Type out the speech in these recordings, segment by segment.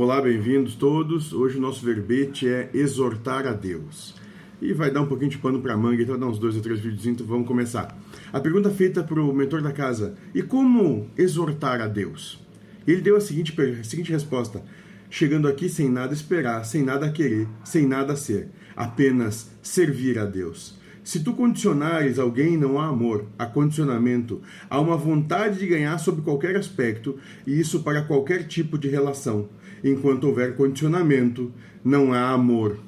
Olá, bem-vindos todos. Hoje o nosso verbete é exortar a Deus. E vai dar um pouquinho de pano para manga, então dá uns dois ou três vídeos, então vamos começar. A pergunta feita para o mentor da casa: e como exortar a Deus? Ele deu a seguinte, a seguinte resposta: chegando aqui sem nada esperar, sem nada querer, sem nada ser, apenas servir a Deus. Se tu condicionares alguém, não há amor, há condicionamento, há uma vontade de ganhar sobre qualquer aspecto, e isso para qualquer tipo de relação. Enquanto houver condicionamento, não há amor.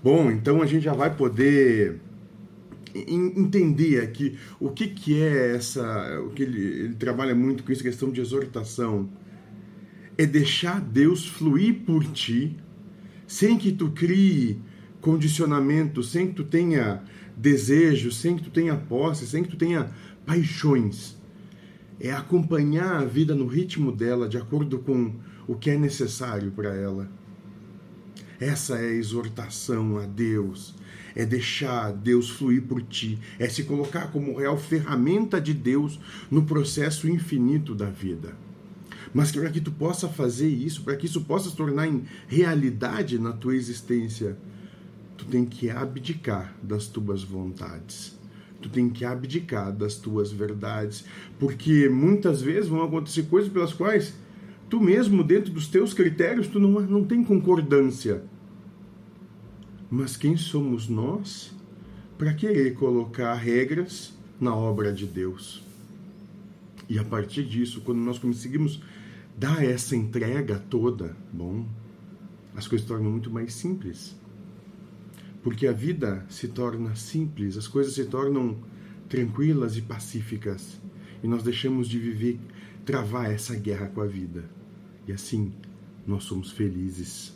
Bom, então a gente já vai poder entender aqui o que, que é essa. O que ele, ele trabalha muito com isso, questão de exortação. É deixar Deus fluir por ti, sem que tu crie condicionamento, sem que tu tenha desejo, sem que tu tenha posse, sem que tu tenha paixões. É acompanhar a vida no ritmo dela, de acordo com o que é necessário para ela. Essa é a exortação a Deus. É deixar Deus fluir por ti. É se colocar como real ferramenta de Deus no processo infinito da vida. Mas para que tu possa fazer isso, para que isso possa se tornar em realidade na tua existência, tu tem que abdicar das tuas vontades. Tu tem que abdicar das tuas verdades, porque muitas vezes vão acontecer coisas pelas quais tu mesmo, dentro dos teus critérios, tu não, não tem concordância. Mas quem somos nós para querer colocar regras na obra de Deus? E a partir disso, quando nós conseguimos dar essa entrega toda, bom, as coisas tornam muito mais simples porque a vida se torna simples, as coisas se tornam tranquilas e pacíficas, e nós deixamos de viver, travar essa guerra com a vida. E assim, nós somos felizes.